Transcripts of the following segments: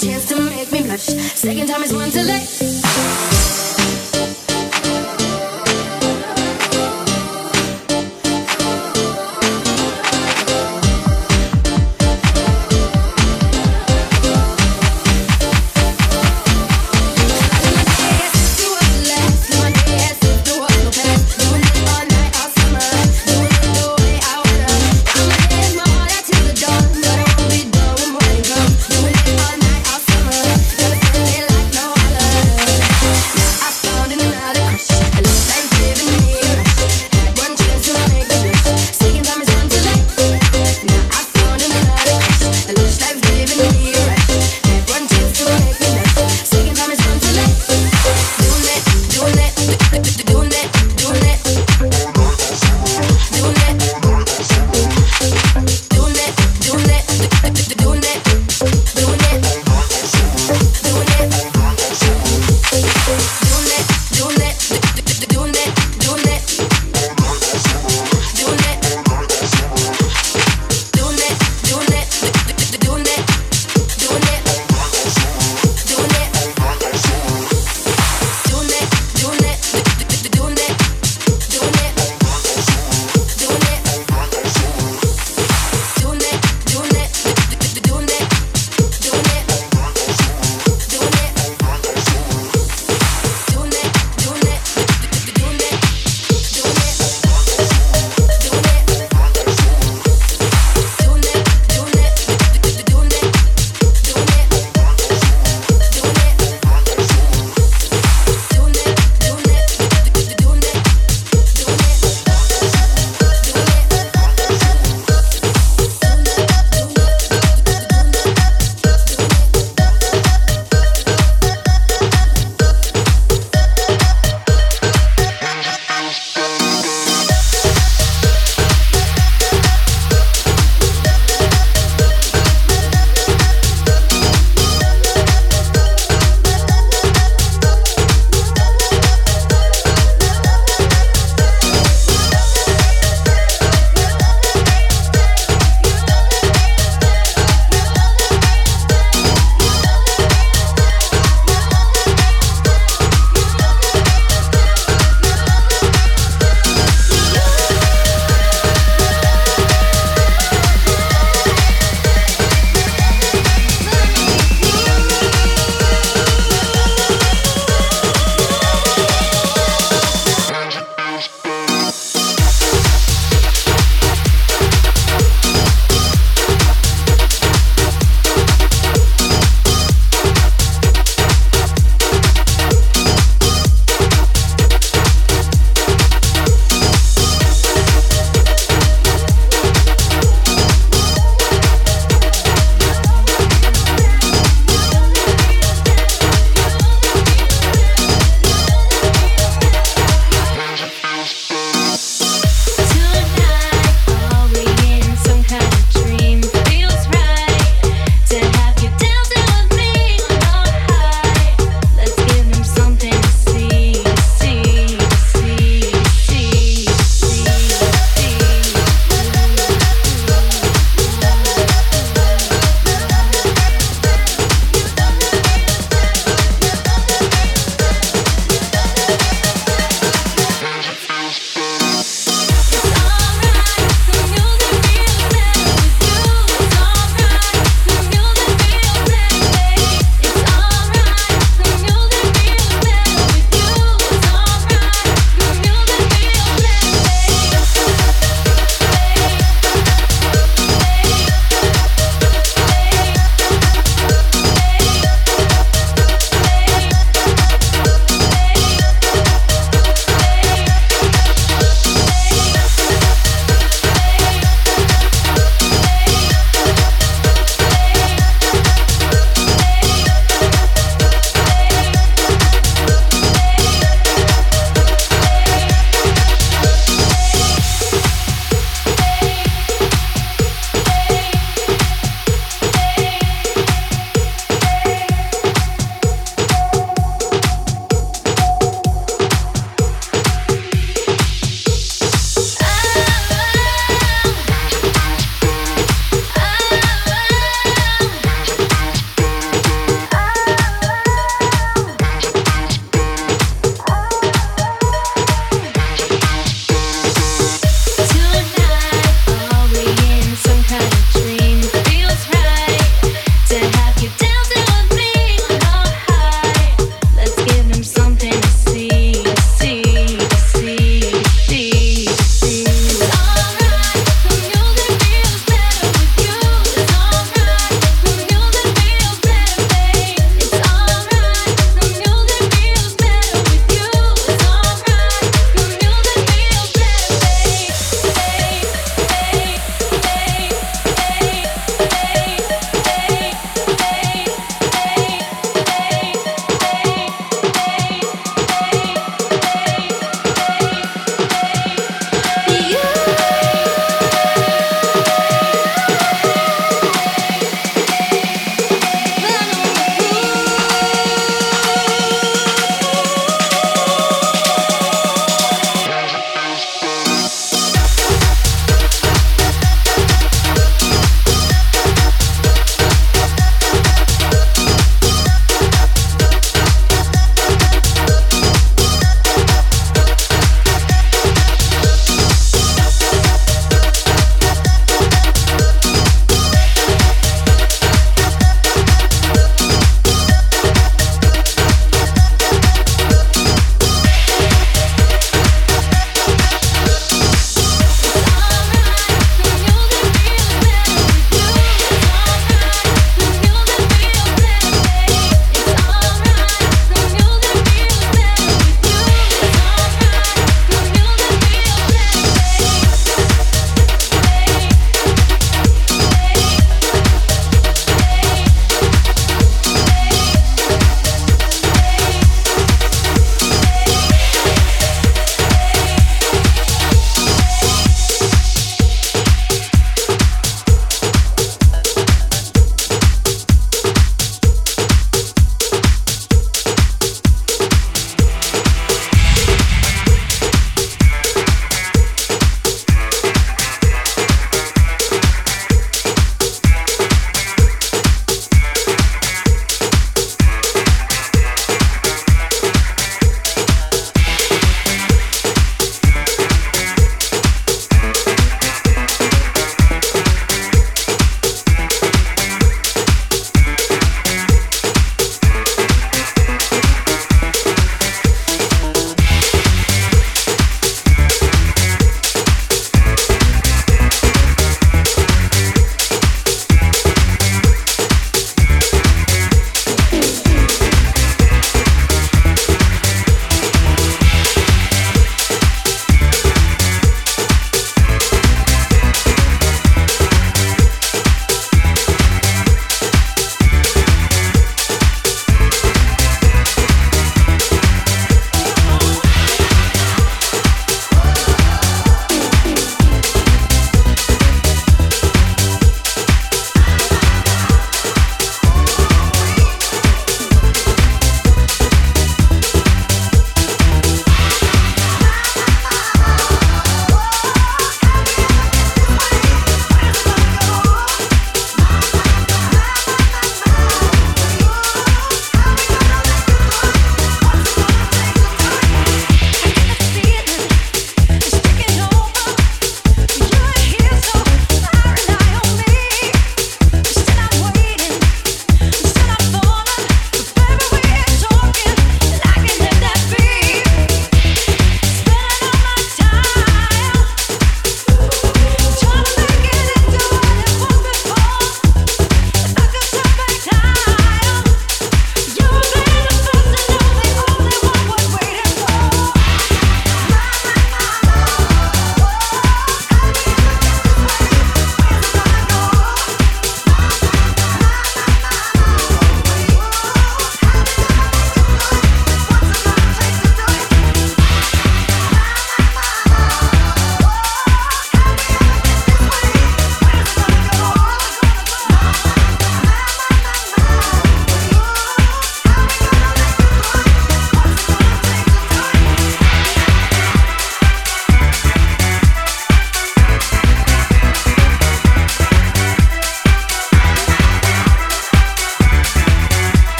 chance to make me blush. Second time is one too late.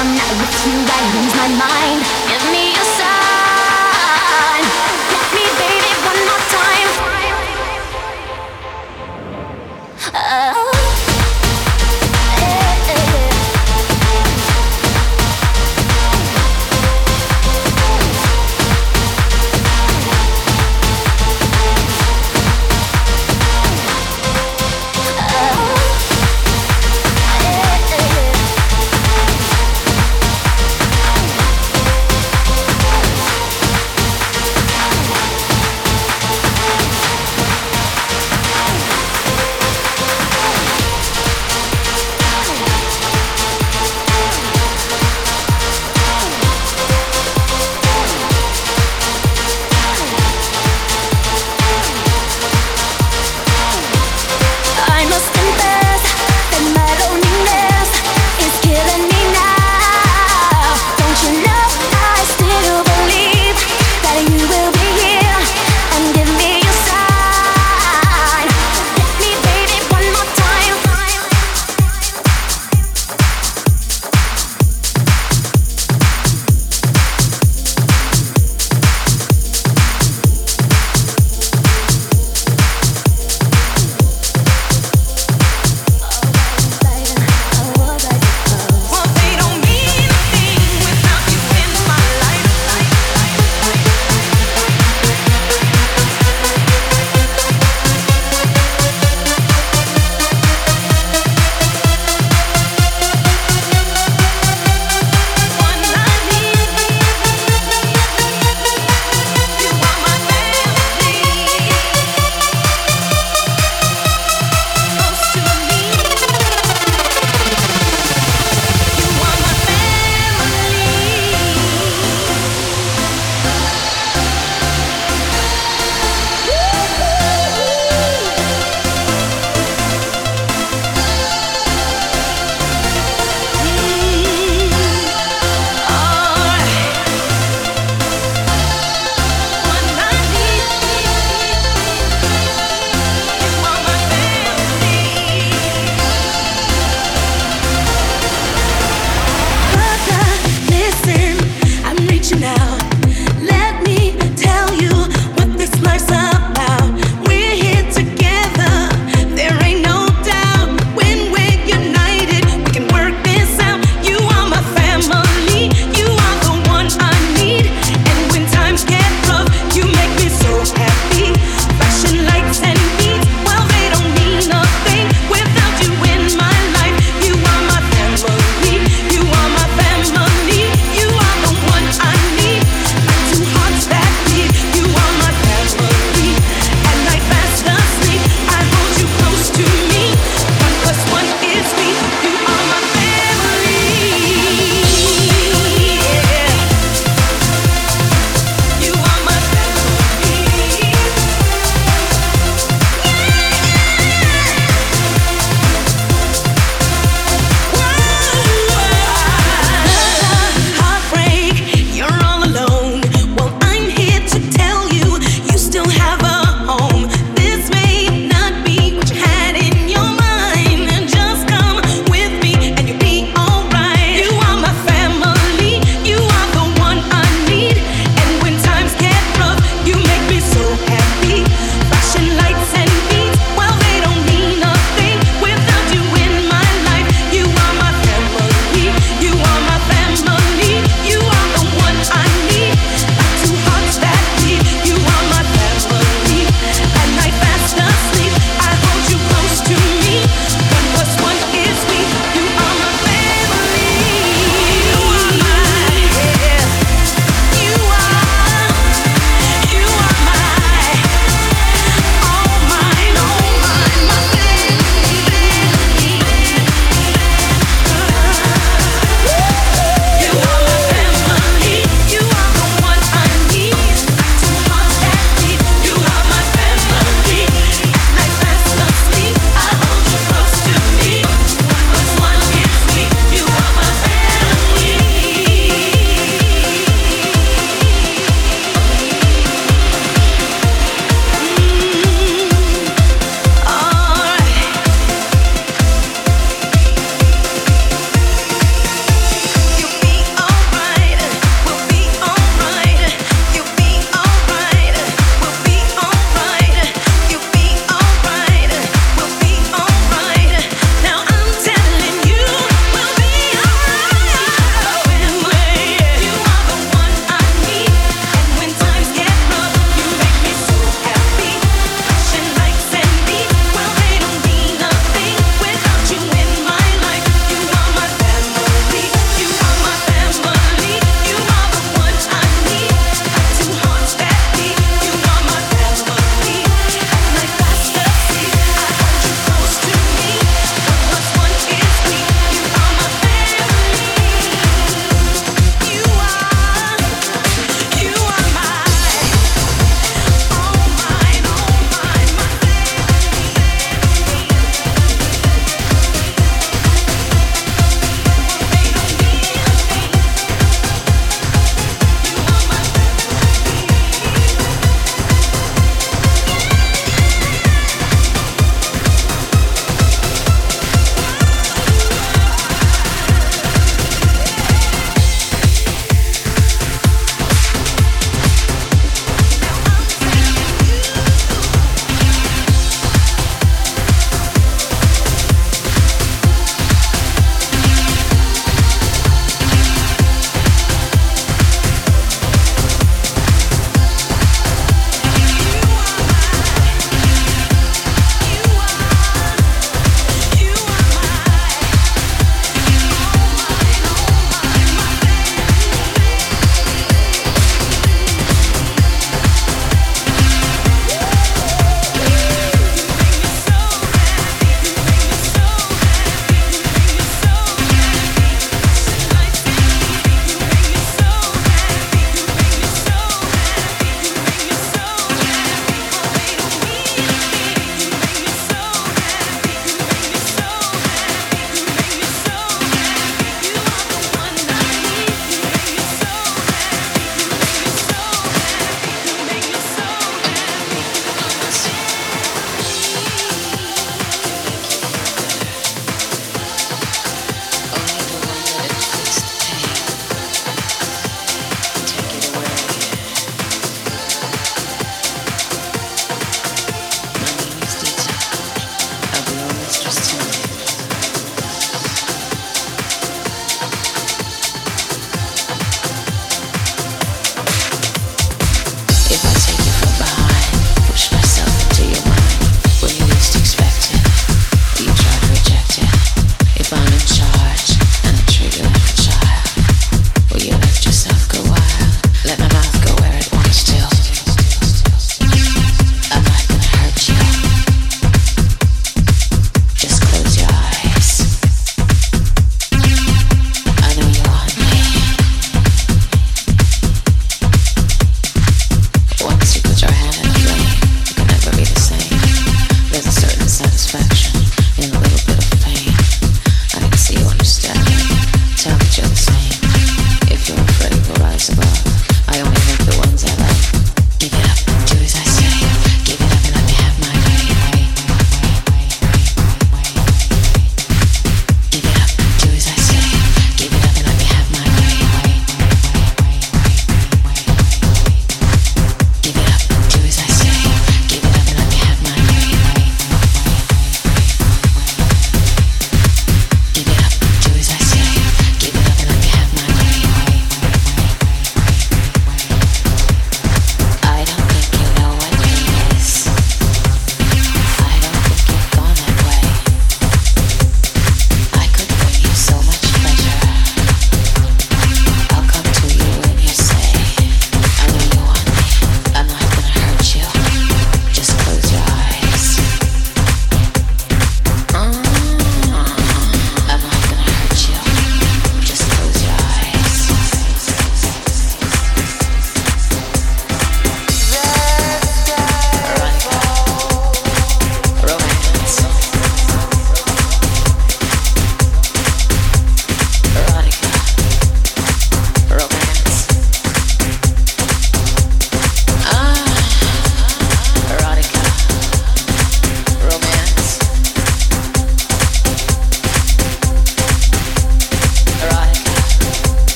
I'm not with you, I lose my mind. Give me a sign.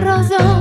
razón.